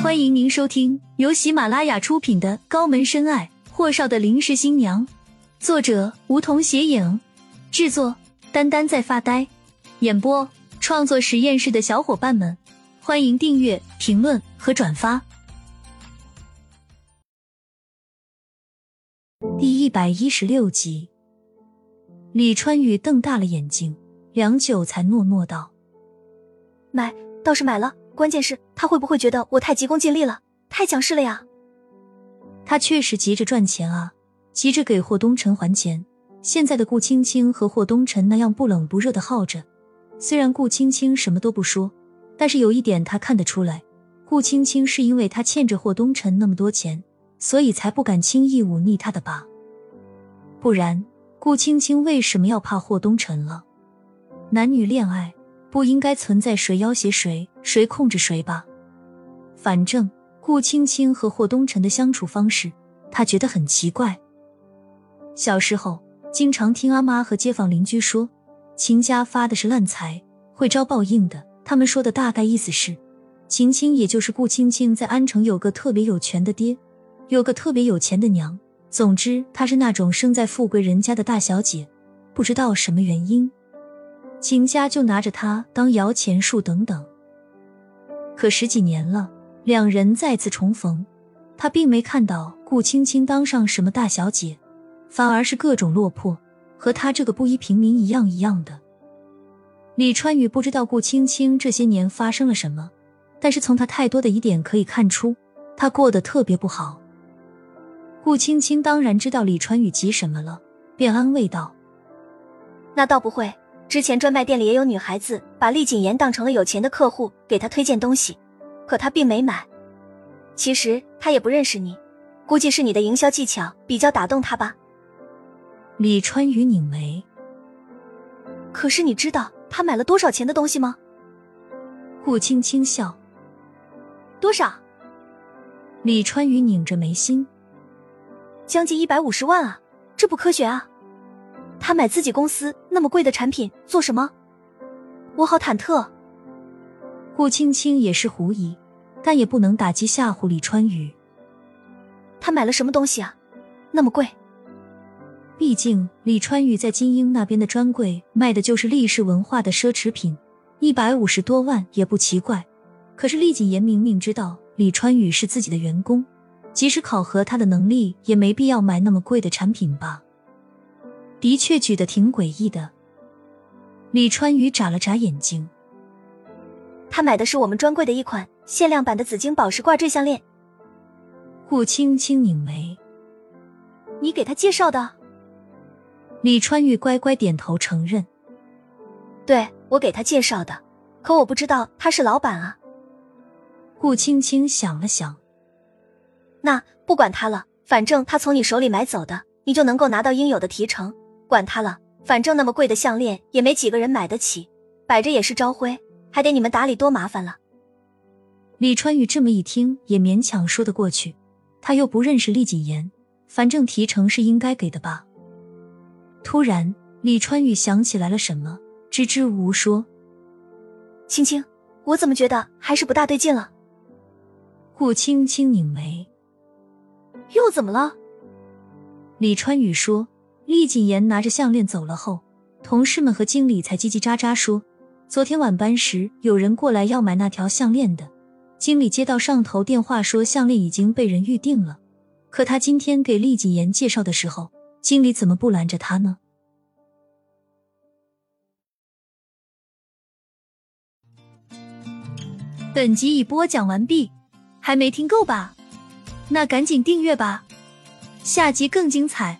欢迎您收听由喜马拉雅出品的《高门深爱：霍少的临时新娘》，作者梧桐斜影，制作丹丹在发呆，演播创作实验室的小伙伴们，欢迎订阅、评论和转发。第一百一十六集，李川宇瞪大了眼睛，良久才诺诺道：“买，倒是买了。”关键是，他会不会觉得我太急功近利了，太强势了呀？他确实急着赚钱啊，急着给霍东辰还钱。现在的顾青青和霍东辰那样不冷不热的耗着，虽然顾青青什么都不说，但是有一点他看得出来，顾青青是因为他欠着霍东辰那么多钱，所以才不敢轻易忤逆他的吧？不然，顾青青为什么要怕霍东辰了？男女恋爱。不应该存在谁要挟谁，谁控制谁吧。反正顾青青和霍东辰的相处方式，他觉得很奇怪。小时候经常听阿妈和街坊邻居说，秦家发的是烂财，会招报应的。他们说的大概意思是，秦青也就是顾青青在安城有个特别有权的爹，有个特别有钱的娘。总之，她是那种生在富贵人家的大小姐。不知道什么原因。秦家就拿着她当摇钱树等等，可十几年了，两人再次重逢，他并没看到顾青青当上什么大小姐，反而是各种落魄，和他这个布衣平民一样一样的。李川宇不知道顾青青这些年发生了什么，但是从他太多的疑点可以看出，他过得特别不好。顾青青当然知道李川宇急什么了，便安慰道：“那倒不会。”之前专卖店里也有女孩子把厉谨言当成了有钱的客户，给他推荐东西，可他并没买。其实他也不认识你，估计是你的营销技巧比较打动他吧。李川宇拧眉。可是你知道他买了多少钱的东西吗？顾青青笑。多少？李川宇拧着眉心。将近一百五十万啊，这不科学啊！他买自己公司那么贵的产品做什么？我好忐忑。顾青青也是狐疑，但也不能打击吓唬李川宇。他买了什么东西啊？那么贵？毕竟李川宇在金鹰那边的专柜卖的就是历史文化的奢侈品，一百五十多万也不奇怪。可是厉谨言明明知道李川宇是自己的员工，即使考核他的能力，也没必要买那么贵的产品吧。的确举得挺诡异的。李川宇眨了眨眼睛，他买的是我们专柜的一款限量版的紫晶宝石挂坠项链。顾青青拧眉：“你给他介绍的？”李川宇乖乖点头承认：“对我给他介绍的，可我不知道他是老板啊。”顾青青想了想：“那不管他了，反正他从你手里买走的，你就能够拿到应有的提成。”管他了，反正那么贵的项链也没几个人买得起，摆着也是招灰，还得你们打理，多麻烦了。李川宇这么一听，也勉强说得过去。他又不认识厉谨言，反正提成是应该给的吧。突然，李川宇想起来了什么，支支吾吾说：“青青，我怎么觉得还是不大对劲了？”顾青青拧眉：“又怎么了？”李川宇说。厉谨言拿着项链走了后，同事们和经理才叽叽喳喳说：“昨天晚班时有人过来要买那条项链的，经理接到上头电话说项链已经被人预定了。可他今天给厉谨言介绍的时候，经理怎么不拦着他呢？”本集已播讲完毕，还没听够吧？那赶紧订阅吧，下集更精彩。